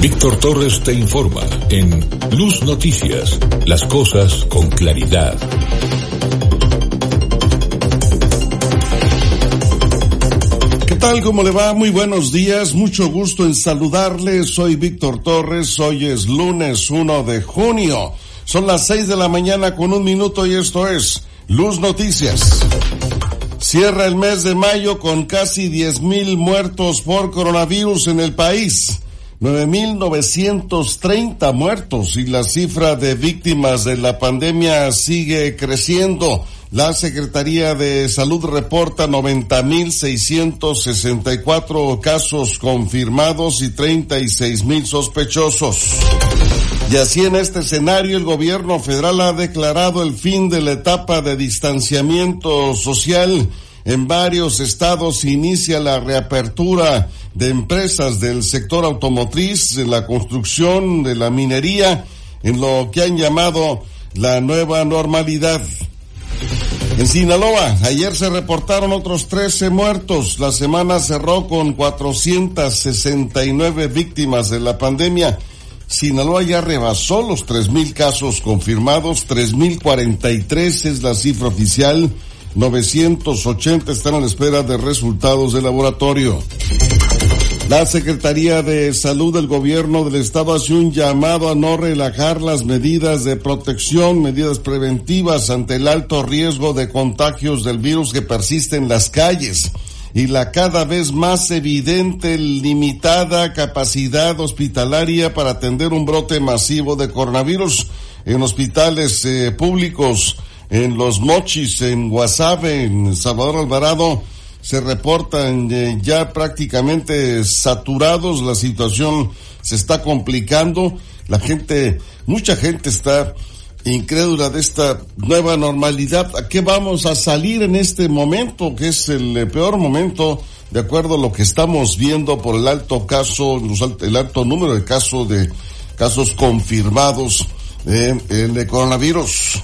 Víctor Torres te informa en Luz Noticias. Las cosas con claridad. ¿Qué tal? ¿Cómo le va? Muy buenos días. Mucho gusto en saludarle. Soy Víctor Torres. Hoy es lunes 1 de junio. Son las 6 de la mañana con un minuto y esto es Luz Noticias. Cierra el mes de mayo con casi 10 mil muertos por coronavirus en el país. 9.930 muertos y la cifra de víctimas de la pandemia sigue creciendo. La Secretaría de Salud reporta 90.664 casos confirmados y 36.000 sospechosos. Y así en este escenario el gobierno federal ha declarado el fin de la etapa de distanciamiento social en varios estados inicia la reapertura de empresas del sector automotriz, de la construcción, de la minería, en lo que han llamado la nueva normalidad. En Sinaloa, ayer se reportaron otros 13 muertos. La semana cerró con 469 víctimas de la pandemia. Sinaloa ya rebasó los 3.000 casos confirmados, 3.043 es la cifra oficial 980 están a la espera de resultados de laboratorio. La Secretaría de Salud del Gobierno del Estado hace un llamado a no relajar las medidas de protección, medidas preventivas ante el alto riesgo de contagios del virus que persiste en las calles y la cada vez más evidente limitada capacidad hospitalaria para atender un brote masivo de coronavirus en hospitales eh, públicos en Los Mochis, en Guasave, en Salvador Alvarado, se reportan eh, ya prácticamente saturados, la situación se está complicando, la gente, mucha gente está incrédula de esta nueva normalidad. ¿A qué vamos a salir en este momento, que es el eh, peor momento, de acuerdo a lo que estamos viendo por el alto caso, el alto número de casos de casos confirmados eh, de coronavirus?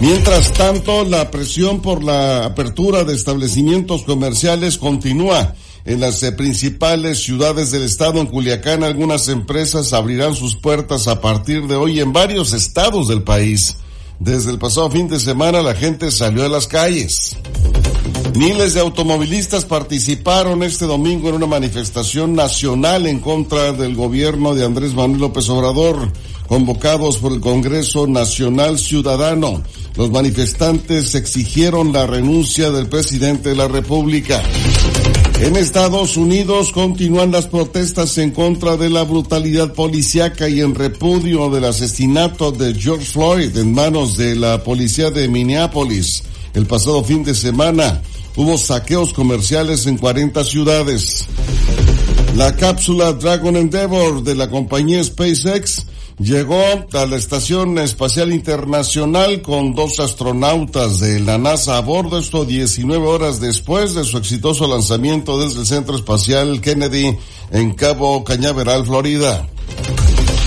Mientras tanto, la presión por la apertura de establecimientos comerciales continúa. En las principales ciudades del estado, en Culiacán, algunas empresas abrirán sus puertas a partir de hoy en varios estados del país. Desde el pasado fin de semana la gente salió a las calles. Miles de automovilistas participaron este domingo en una manifestación nacional en contra del gobierno de Andrés Manuel López Obrador convocados por el Congreso Nacional Ciudadano. Los manifestantes exigieron la renuncia del presidente de la República. En Estados Unidos continúan las protestas en contra de la brutalidad policiaca y en repudio del asesinato de George Floyd en manos de la policía de Minneapolis. El pasado fin de semana hubo saqueos comerciales en 40 ciudades. La cápsula Dragon Endeavor de la compañía SpaceX llegó a la Estación Espacial Internacional con dos astronautas de la NASA a bordo, esto 19 horas después de su exitoso lanzamiento desde el Centro Espacial Kennedy en Cabo Cañaveral, Florida.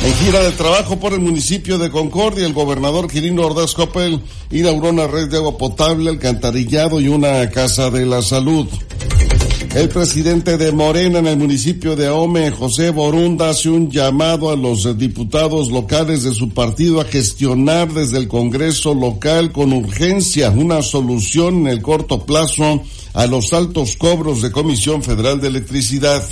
En gira de trabajo por el municipio de Concordia, el gobernador Quirino Ordaz Coppel inauguró una red de agua potable, alcantarillado y una casa de la salud. El presidente de Morena en el municipio de Ahome, José Borunda, hace un llamado a los diputados locales de su partido a gestionar desde el Congreso local con urgencia una solución en el corto plazo a los altos cobros de Comisión Federal de Electricidad.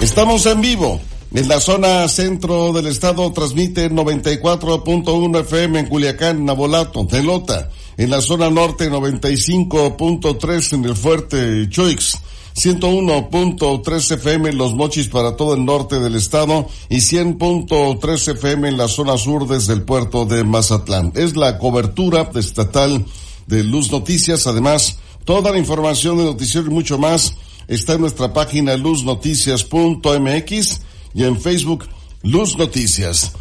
Estamos en vivo. En la zona centro del estado transmite 94.1 FM en Culiacán, Nabolato, Telota en la zona norte 95.3 en el fuerte Choix. 101.3 FM en Los Mochis para todo el norte del estado y 100.3 FM en la zona sur desde el puerto de Mazatlán. Es la cobertura estatal de Luz Noticias. Además, toda la información de noticiero y mucho más está en nuestra página luznoticias.mx y en Facebook Luz Noticias.